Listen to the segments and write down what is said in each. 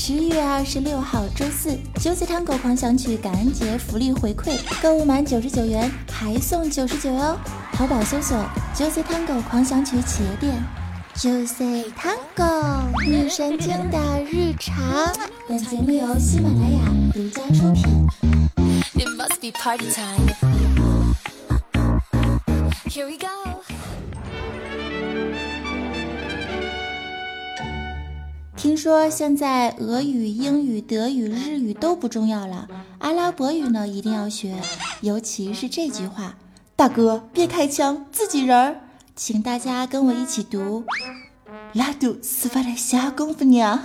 十一月二十六号周四，Juicy Tango 狂想曲感恩节福利回馈，购物满九十九元还送九十九哦！淘宝搜索 Juicy Tango 狂想曲企业店，Juicy Tango 女神经的日常。本节目由喜马拉雅独家出品。It must be party time. Here we go. 听说现在俄语、英语、德语、日语都不重要了，阿拉伯语呢一定要学，尤其是这句话：“大哥别开枪，自己人儿。”请大家跟我一起读：“拉杜斯发的瞎功夫呢。”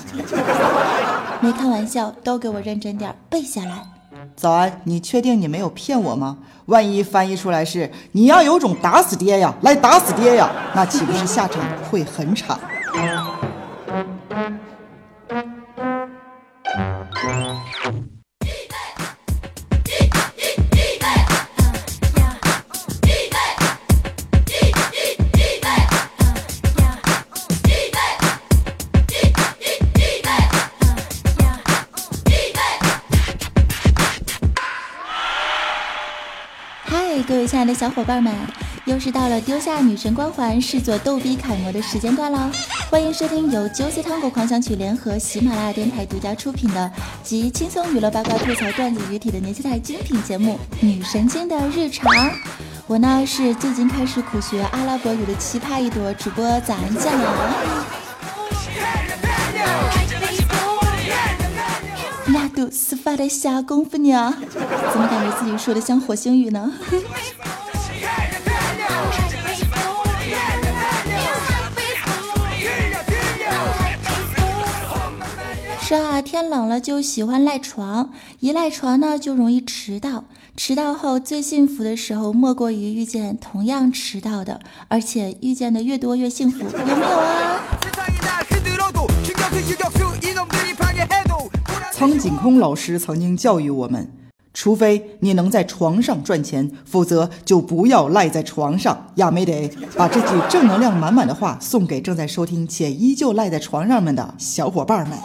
没开玩笑，都给我认真点背下来。早安，你确定你没有骗我吗？万一翻译出来是“你要有种打死爹呀，来打死爹呀”，那岂不是下场会很惨？爱的小伙伴们，又是到了丢下女神光环，视作逗逼楷模的时间段喽！欢迎收听由 Juicy Tango 狂想曲联合喜马拉雅电台独家出品的集轻松娱乐、八卦吐槽、段子于体的年轻态精品节目《女神经的日常》。我呢是最近开始苦学阿拉伯语的奇葩一朵主播，咱见了。那都是发的瞎功夫呢？怎么感觉自己说的像火星语呢？是啊，天冷了就喜欢赖床，一赖床呢就容易迟到。迟到后最幸福的时候，莫过于遇见同样迟到的，而且遇见的越多越幸福，有没有啊？苍井空老师曾经教育我们：除非你能在床上赚钱，否则就不要赖在床上。亚美得把这句正能量满满的话送给正在收听且依旧赖在床上们的小伙伴们。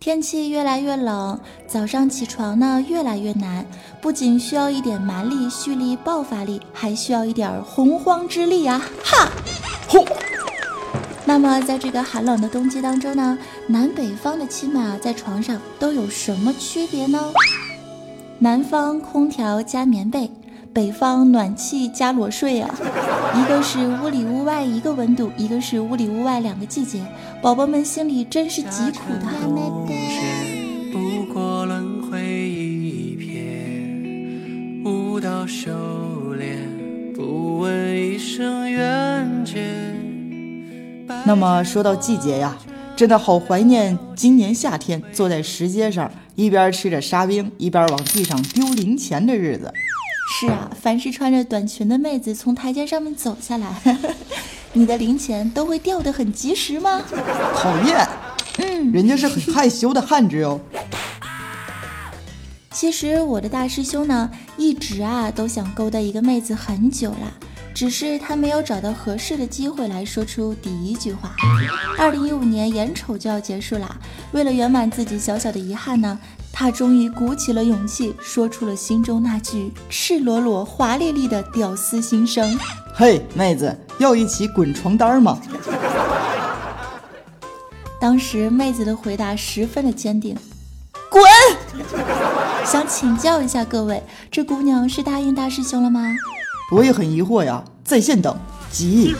天气越来越冷，早上起床呢越来越难。不仅需要一点蛮力、蓄力、爆发力，还需要一点洪荒之力啊！哈，吼。那么在这个寒冷的冬季当中呢，南北方的亲们啊，在床上都有什么区别呢？南方空调加棉被，北方暖气加裸睡啊！一个是屋里屋外一个温度，一个是屋里屋外两个季节，宝宝们心里真是极苦的。那么说到季节呀，真的好怀念今年夏天坐在石阶上，一边吃着沙冰，一边往地上丢零钱的日子。是啊，凡是穿着短裙的妹子从台阶上面走下来，你的零钱都会掉得很及时吗？讨厌，嗯，人家是很害羞的汉子哟。其实我的大师兄呢，一直啊都想勾搭一个妹子很久了，只是他没有找到合适的机会来说出第一句话。二零一五年眼瞅就要结束了，为了圆满自己小小的遗憾呢。他终于鼓起了勇气，说出了心中那句赤裸裸、华丽丽的屌丝心声：“嘿，妹子，要一起滚床单吗？”当时妹子的回答十分的坚定：“滚！”想请教一下各位，这姑娘是答应大师兄了吗？我也很疑惑呀，在线等，急。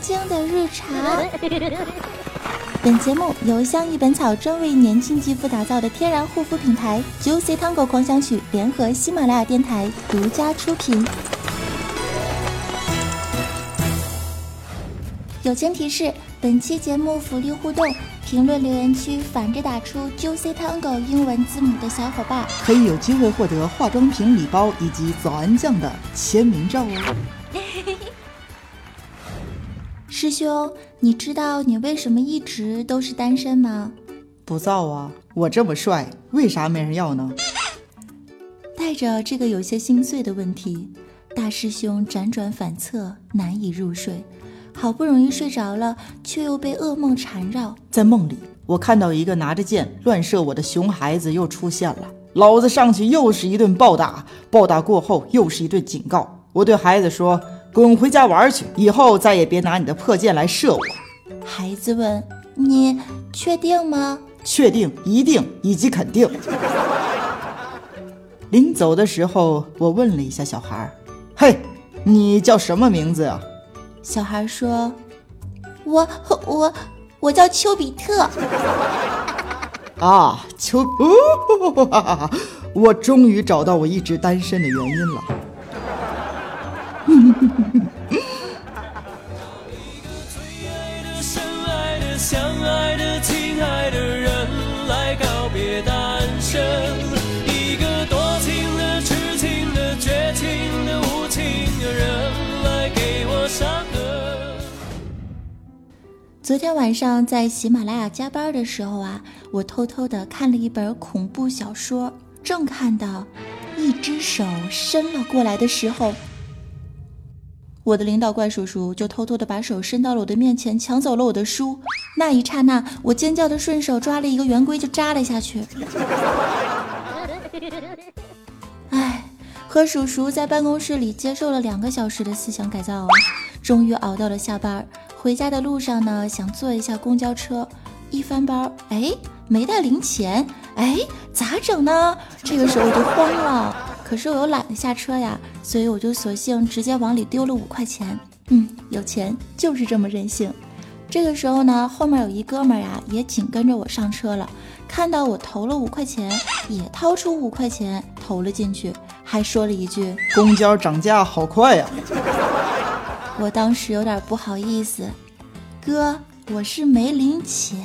女神经的日常。本节目由相宜本草专为年轻肌肤打造的天然护肤品牌 Juicy Tango 狂想曲联合喜马拉雅电台独家出品。友情提示：本期节目福利互动，评论留言区反着打出 Juicy Tango 英文字母的小伙伴，可以有机会获得化妆品礼包以及早安酱的签名照哦。师兄，你知道你为什么一直都是单身吗？不造啊，我这么帅，为啥没人要呢？带着这个有些心碎的问题，大师兄辗转反侧，难以入睡。好不容易睡着了，却又被噩梦缠绕。在梦里，我看到一个拿着剑乱射我的熊孩子又出现了。老子上去又是一顿暴打，暴打过后又是一顿警告。我对孩子说：“滚回家玩去，以后再也别拿你的破剑来射我。”孩子问：“你确定吗？”“确定，一定，以及肯定。”临走的时候，我问了一下小孩：“嘿，你叫什么名字呀？”小孩说：“我我我叫丘比特。”啊，丘，我终于找到我一直单身的原因了。昨天晚上在喜马拉雅加班的时候啊，我偷偷的看了一本恐怖小说。正看到一只手伸了过来的时候，我的领导怪叔叔就偷偷的把手伸到了我的面前，抢走了我的书。那一刹那，我尖叫的顺手抓了一个圆规就扎了下去。哎，和叔叔在办公室里接受了两个小时的思想改造，终于熬到了下班。回家的路上呢，想坐一下公交车，一翻包，哎，没带零钱，哎，咋整呢？这个时候我就慌了，可是我又懒得下车呀，所以我就索性直接往里丢了五块钱。嗯，有钱就是这么任性。这个时候呢，后面有一哥们儿呀，也紧跟着我上车了，看到我投了五块钱，也掏出五块钱投了进去，还说了一句：“公交涨价好快呀。”我当时有点不好意思，哥，我是没零钱。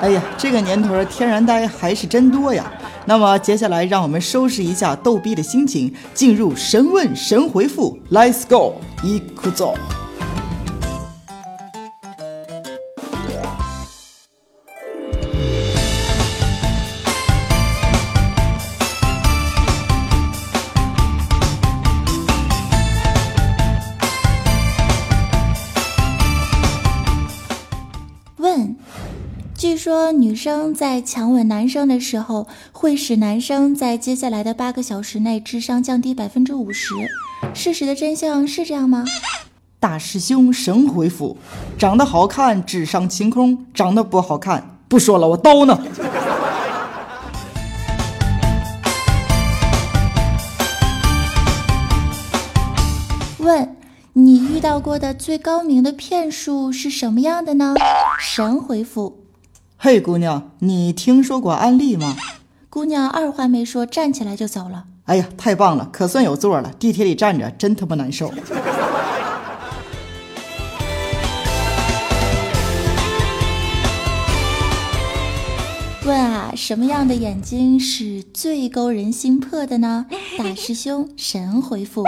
哎呀，这个年头的天然呆还是真多呀。那么接下来，让我们收拾一下逗逼的心情，进入神问神回复，Let's go，一哭走。说女生在强吻男生的时候，会使男生在接下来的八个小时内智商降低百分之五十。事实的真相是这样吗？大师兄神回复：长得好看智商晴空，长得不好看不说了，我刀呢。问你遇到过的最高明的骗术是什么样的呢？神回复。嘿，姑娘，你听说过安利吗？姑娘二话没说，站起来就走了。哎呀，太棒了，可算有座了。地铁里站着真他妈难受。问啊，什么样的眼睛是最勾人心魄的呢？大师兄神回复。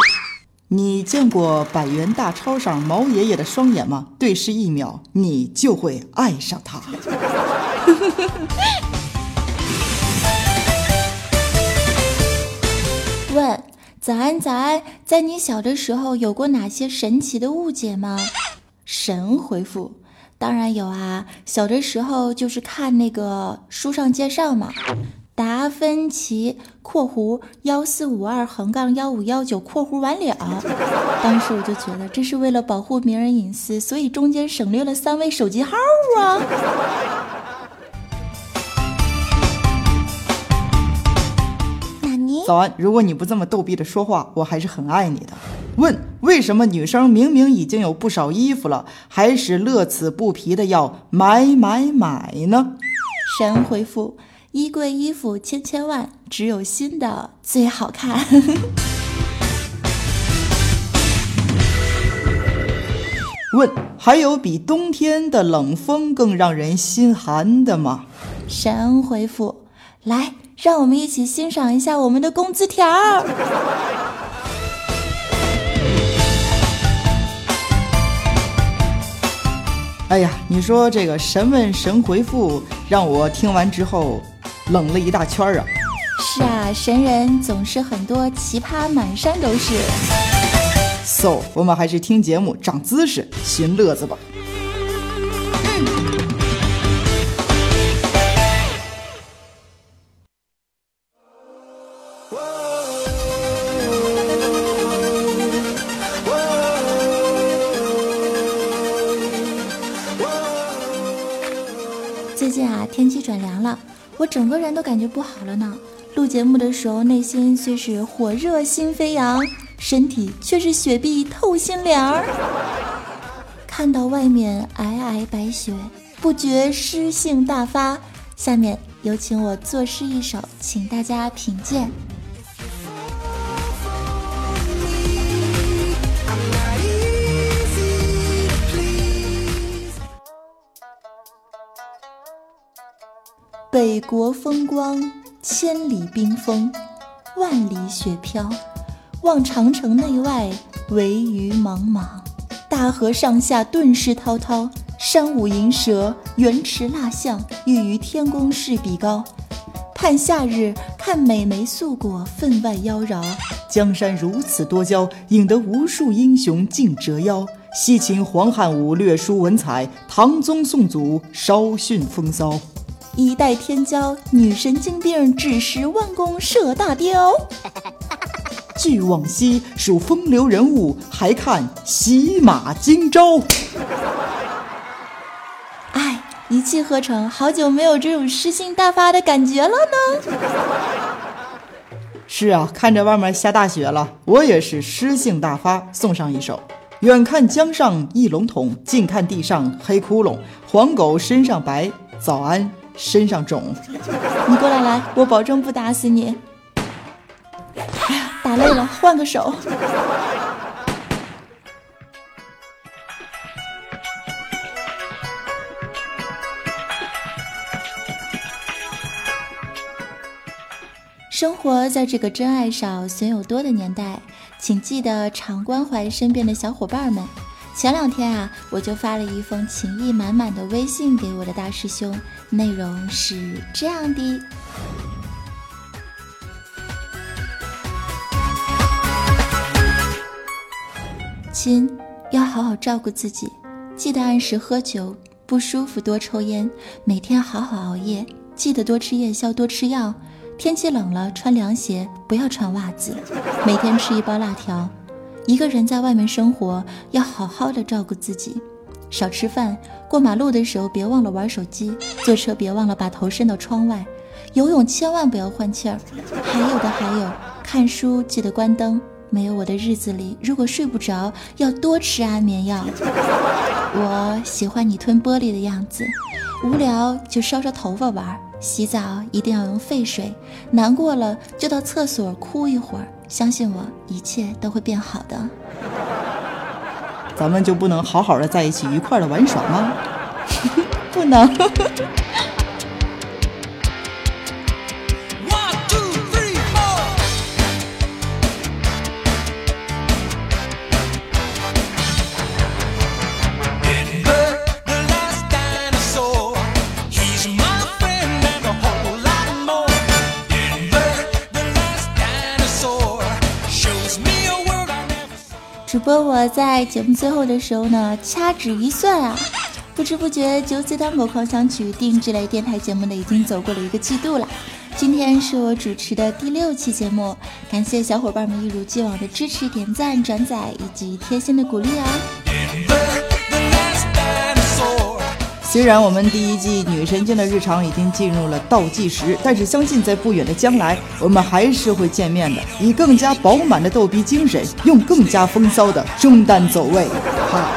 你见过百元大钞上毛爷爷的双眼吗？对视一秒，你就会爱上他。问：早安，早安，在你小的时候有过哪些神奇的误解吗？神回复：当然有啊，小的时候就是看那个书上介绍嘛。达芬奇（括弧幺四五二横杠幺五幺九括弧完了 ）。当时我就觉得这是为了保护名人隐私，所以中间省略了三位手机号啊。早安，如果你不这么逗逼的说话，我还是很爱你的。问为什么女生明明已经有不少衣服了，还是乐此不疲的要买买买呢？神回复：衣柜衣服千千万，只有新的最好看。问还有比冬天的冷风更让人心寒的吗？神回复：来，让我们一起欣赏一下我们的工资条。哎呀，你说这个神问神回复，让我听完之后冷了一大圈儿啊！是啊，神人总是很多奇葩满山都是。So，我们还是听节目长姿势寻乐子吧。最我整个人都感觉不好了呢。录节目的时候，内心虽是火热心飞扬，身体却是雪碧透心凉儿。看到外面皑皑白雪，不觉诗兴大发。下面有请我作诗一首，请大家品鉴。北国风光，千里冰封，万里雪飘。望长城内外，惟余莽莽。大河上下，顿失滔滔。山舞银蛇，原驰蜡象，欲与天公试比高。盼夏日，看美眉素裹，分外妖娆。江山如此多娇，引得无数英雄竞折腰。西秦黄汉武，略输文采；唐宗宋祖，稍逊风骚。一代天骄，女神经病，只识弯弓射大雕。据往昔数风流人物，还看洗马今朝。哎，一气呵成，好久没有这种诗兴大发的感觉了呢。是啊，看着外面下大雪了，我也是诗兴大发，送上一首：远看江上一笼统，近看地上黑窟窿。黄狗身上白，早安身上肿。你过来来，我保证不打死你。哎呀，打累了，换个手。生活在这个真爱少、损友多的年代，请记得常关怀身边的小伙伴们。前两天啊，我就发了一封情意满满的微信给我的大师兄，内容是这样的：亲，要好好照顾自己，记得按时喝酒，不舒服多抽烟，每天好好熬夜，记得多吃夜宵，多吃药。天气冷了，穿凉鞋，不要穿袜子。每天吃一包辣条。一个人在外面生活，要好好的照顾自己，少吃饭。过马路的时候别忘了玩手机，坐车别忘了把头伸到窗外。游泳千万不要换气儿。还有的还有，看书记得关灯。没有我的日子里，如果睡不着，要多吃安眠药。我喜欢你吞玻璃的样子，无聊就烧烧头发玩。洗澡一定要用沸水，难过了就到厕所哭一会儿，相信我，一切都会变好的。咱们就不能好好的在一起愉快的玩耍吗？不能。我在节目最后的时候呢，掐指一算啊，不知不觉《九子当狗狂想曲》定制类电台节目呢，已经走过了一个季度了。今天是我主持的第六期节目，感谢小伙伴们一如既往的支持、点赞、转载以及贴心的鼓励啊！虽然我们第一季女神经的日常已经进入了倒计时，但是相信在不远的将来，我们还是会见面的，以更加饱满的逗逼精神，用更加风骚的中单走位。哈。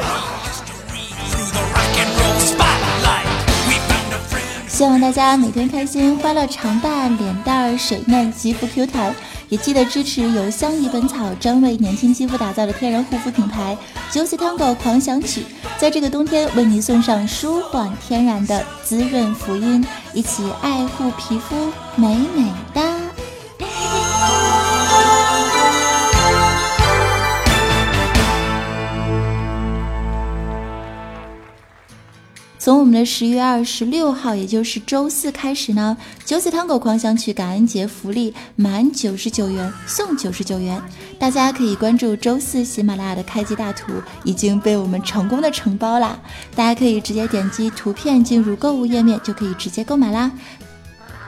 希望大家每天开心，欢乐常伴，脸蛋水嫩，肌肤 Q 弹。也记得支持由相宜本草专为年轻肌肤打造的天然护肤品牌 Juicy Tango 狂想曲，在这个冬天为你送上舒缓天然的滋润福音，一起爱护皮肤，美美哒。从我们的十月二十六号，也就是周四开始呢，九子汤狗狂想曲感恩节福利，满九十九元送九十九元。大家可以关注周四喜马拉雅的开机大图，已经被我们成功的承包啦！大家可以直接点击图片进入购物页面，就可以直接购买啦。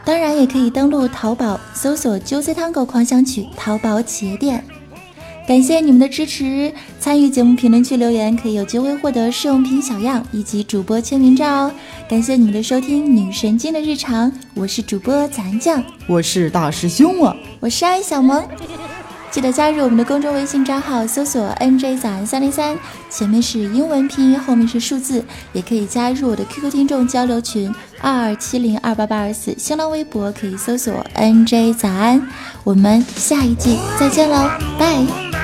当然，也可以登录淘宝搜索“九子汤狗狂想曲”淘宝企业店。感谢你们的支持，参与节目评论区留言可以有机会获得试用品小样以及主播签名照哦。感谢你们的收听，女神经的日常，我是主播咱酱，我是大师兄啊，我是爱小萌。记得加入我们的公众微信账号，搜索 NJ 早安三零三，前面是英文拼音，后面是数字。也可以加入我的 QQ 听众交流群二二七零二八八二四，新浪微博可以搜索 NJ 早安。我们下一季再见喽，拜。